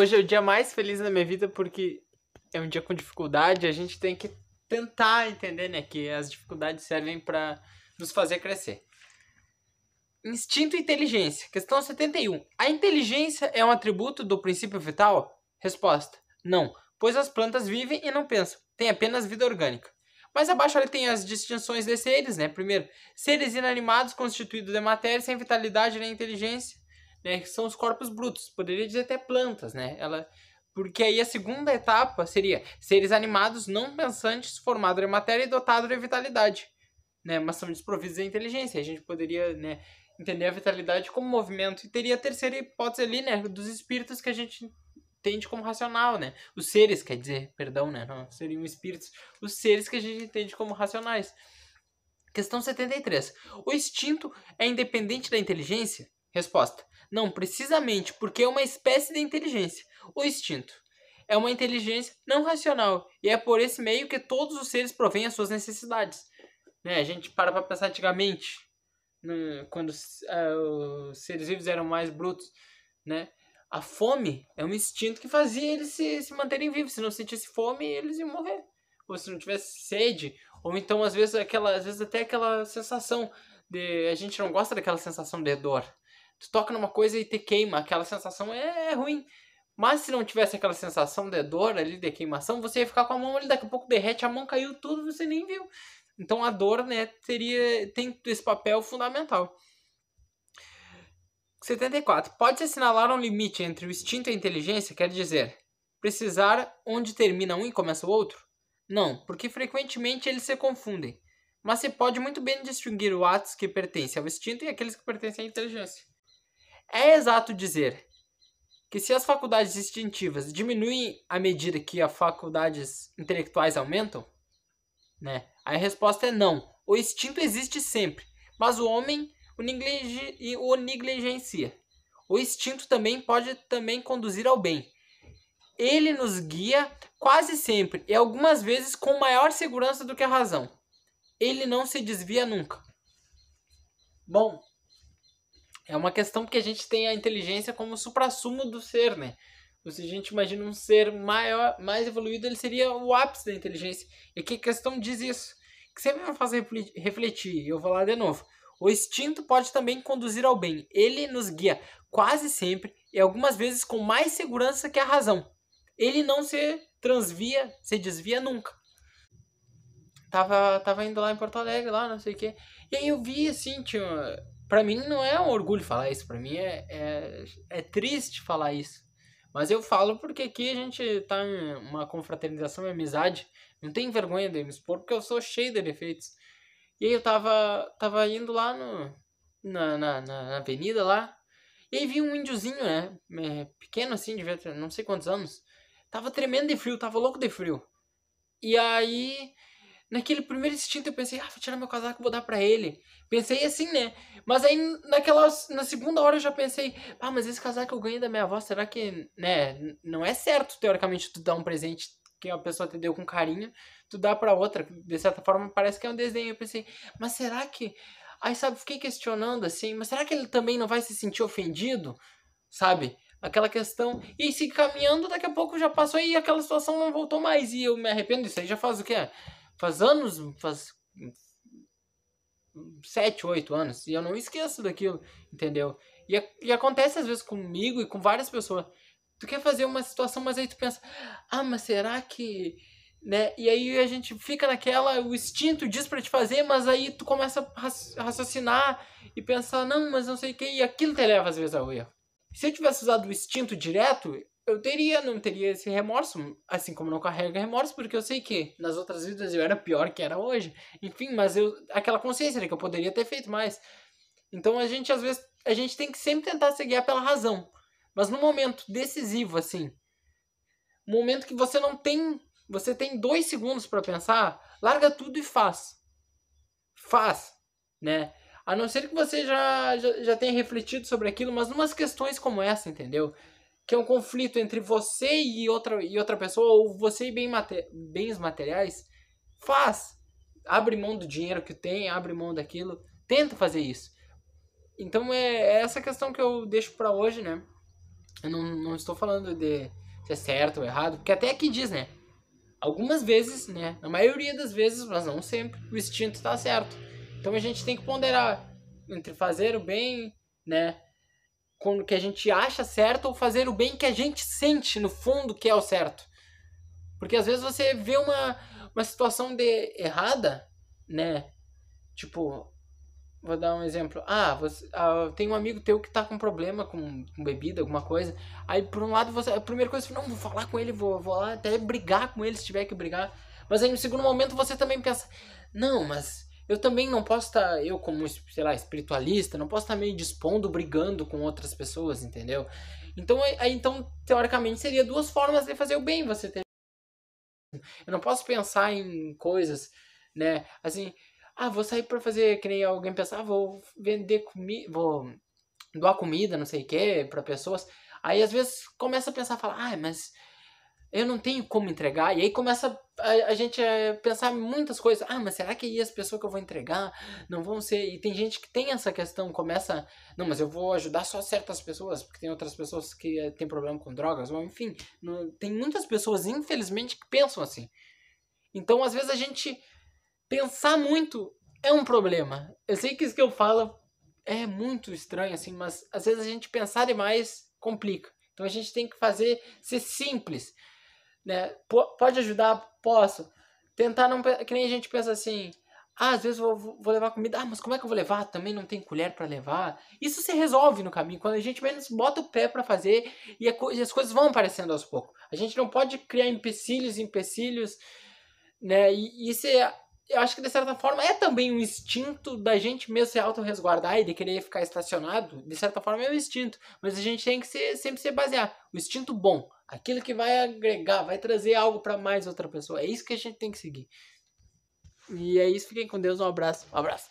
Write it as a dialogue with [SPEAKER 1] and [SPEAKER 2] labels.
[SPEAKER 1] hoje é o dia mais feliz da minha vida porque é um dia com dificuldade, a gente tem que tentar entender, né, que as dificuldades servem para nos fazer crescer. Instinto e inteligência. Questão 71. A inteligência é um atributo do princípio vital? Resposta: Não, pois as plantas vivem e não pensam, têm apenas vida orgânica. Mas abaixo ali tem as distinções de seres, né? Primeiro, seres inanimados constituídos de matéria sem vitalidade nem inteligência, né? Que são os corpos brutos. Poderia dizer até plantas, né? Ela, porque aí a segunda etapa seria seres animados não pensantes formados de matéria e dotados de vitalidade, né? Mas são desprovidos de inteligência. A gente poderia, né? Entender a vitalidade como movimento. E teria a terceira hipótese ali, né? Dos espíritos que a gente entende como racional, né? Os seres, quer dizer, perdão, né? Não seriam espíritos. Os seres que a gente entende como racionais. Questão 73. O instinto é independente da inteligência? Resposta. Não, precisamente porque é uma espécie de inteligência. O instinto é uma inteligência não racional e é por esse meio que todos os seres provêm as suas necessidades. Né? A gente para para pensar antigamente, né? quando uh, os seres vivos eram mais brutos, né? A fome é um instinto que fazia eles se, se manterem vivos. Se não sentisse fome, eles iam morrer. Ou se não tivesse sede, ou então às vezes aquela, às vezes até aquela sensação de a gente não gosta daquela sensação de dor. Tu toca numa coisa e te queima, aquela sensação é, é ruim. Mas se não tivesse aquela sensação de dor ali, de queimação, você ia ficar com a mão ali, daqui a pouco derrete, a mão caiu tudo, você nem viu. Então a dor, né, teria, tem esse papel fundamental. 74. Pode-se assinalar um limite entre o instinto e a inteligência, quer dizer, precisar onde termina um e começa o outro? Não, porque frequentemente eles se confundem. Mas se pode muito bem distinguir os atos que pertencem ao instinto e aqueles que pertencem à inteligência. É exato dizer que se as faculdades instintivas diminuem à medida que as faculdades intelectuais aumentam, né? A resposta é não. O instinto existe sempre, mas o homem o, negligi, o negligencia. O instinto também pode também conduzir ao bem. Ele nos guia quase sempre e algumas vezes com maior segurança do que a razão. Ele não se desvia nunca. Bom, é uma questão porque a gente tem a inteligência como suprassumo do ser, né? Se a gente imagina um ser maior, mais evoluído, ele seria o ápice da inteligência. E que questão diz isso? Que sempre vai fazer refletir. Eu vou lá de novo. O instinto pode também conduzir ao bem. Ele nos guia quase sempre e algumas vezes com mais segurança que a razão. Ele não se transvia, se desvia nunca. Tava, tava indo lá em Porto Alegre, lá, não sei o quê. E aí eu vi assim, tinha. Pra mim não é um orgulho falar isso, pra mim é, é, é triste falar isso. Mas eu falo porque aqui a gente tá em uma confraternização e amizade. Não tem vergonha de me expor, porque eu sou cheio de defeitos. E aí eu tava, tava indo lá no, na, na, na avenida lá. E aí vi um índiozinho, né? É, pequeno assim, devia ter não sei quantos anos. Tava tremendo de frio, tava louco de frio. E aí, naquele primeiro instinto eu pensei, ah, vou tirar meu casaco e vou dar pra ele. Pensei assim, né? Mas aí naquela, na segunda hora eu já pensei, ah, mas esse casaco eu ganhei da minha avó, será que, né? Não é certo, teoricamente, tu dar um presente que a pessoa te deu com carinho tu dá para outra. De certa forma, parece que é um desenho. Eu pensei, mas será que. Aí, sabe, fiquei questionando assim, mas será que ele também não vai se sentir ofendido? Sabe? Aquela questão. E se caminhando, daqui a pouco já passou e aquela situação não voltou mais. E eu me arrependo disso aí já faz o quê? Faz anos, faz. Sete, oito anos. E eu não esqueço daquilo, entendeu? E, e acontece às vezes comigo e com várias pessoas. Tu quer fazer uma situação, mas aí tu pensa, ah, mas será que né? E aí a gente fica naquela, o instinto diz para te fazer, mas aí tu começa a raciocinar e pensar, não, mas não sei o que, e aquilo te leva às vezes ao erro. Se eu tivesse usado o instinto direto, eu teria, não teria esse remorso, assim como não carrego remorso, porque eu sei que nas outras vidas eu era pior que era hoje. Enfim, mas eu aquela consciência de que eu poderia ter feito mais. Então a gente às vezes a gente tem que sempre tentar se guiar pela razão. Mas no momento decisivo assim, momento que você não tem você tem dois segundos para pensar, larga tudo e faz. Faz, né? A não ser que você já, já, já tenha refletido sobre aquilo, mas numas questões como essa, entendeu? Que é um conflito entre você e outra, e outra pessoa, ou você e bem mate, bens materiais, faz. Abre mão do dinheiro que tem, abre mão daquilo. Tenta fazer isso. Então é, é essa questão que eu deixo para hoje, né? Eu não, não estou falando de se é certo ou errado, porque até aqui diz, né? Algumas vezes, né? Na maioria das vezes, mas não sempre, o instinto está certo. Então a gente tem que ponderar entre fazer o bem, né? Com que a gente acha certo ou fazer o bem que a gente sente no fundo que é o certo. Porque às vezes você vê uma, uma situação de errada, né? Tipo, vou dar um exemplo. Ah, você ah, tem um amigo teu que tá com problema com, com, bebida, alguma coisa. Aí por um lado você. A primeira coisa, não, vou falar com ele, vou, vou lá até brigar com ele se tiver que brigar. Mas aí no segundo momento você também pensa, não, mas eu também não posso estar, tá, eu como, sei lá, espiritualista, não posso estar tá meio dispondo, brigando com outras pessoas, entendeu? Então, aí, então, teoricamente, seria duas formas de fazer o bem, você ter... Eu não posso pensar em coisas, né, assim, ah, vou sair para fazer, que nem alguém pensar, ah, vou vender comida, vou doar comida, não sei o que, para pessoas. Aí às vezes começa a pensar, fala, ah, mas eu não tenho como entregar. E aí começa a, a gente a pensar muitas coisas. Ah, mas será que as pessoas que eu vou entregar não vão ser. E tem gente que tem essa questão, começa. Não, mas eu vou ajudar só certas pessoas, porque tem outras pessoas que eh, têm problema com drogas. Ou, enfim, não, tem muitas pessoas, infelizmente, que pensam assim. Então, às vezes, a gente pensar muito é um problema. Eu sei que isso que eu falo é muito estranho, assim, mas às vezes a gente pensar demais complica. Então a gente tem que fazer ser simples né? pode ajudar? Posso. Tentar não. Que nem a gente pensa assim. Ah, às vezes vou, vou levar comida. Ah, mas como é que eu vou levar? Também não tem colher para levar. Isso se resolve no caminho. Quando a gente menos bota o pé para fazer e, as coisas vão aparecendo aos poucos. A gente não pode criar empecilhos, empecilhos, né? E isso é, eu acho que de certa forma é também um instinto da gente mesmo se auto-resguardar e de querer ficar estacionado. De certa forma é um instinto. Mas a gente tem que ser, sempre se basear. O instinto bom. Aquilo que vai agregar, vai trazer algo para mais outra pessoa. É isso que a gente tem que seguir. E é isso. Fiquem com Deus. Um abraço. Um abraço.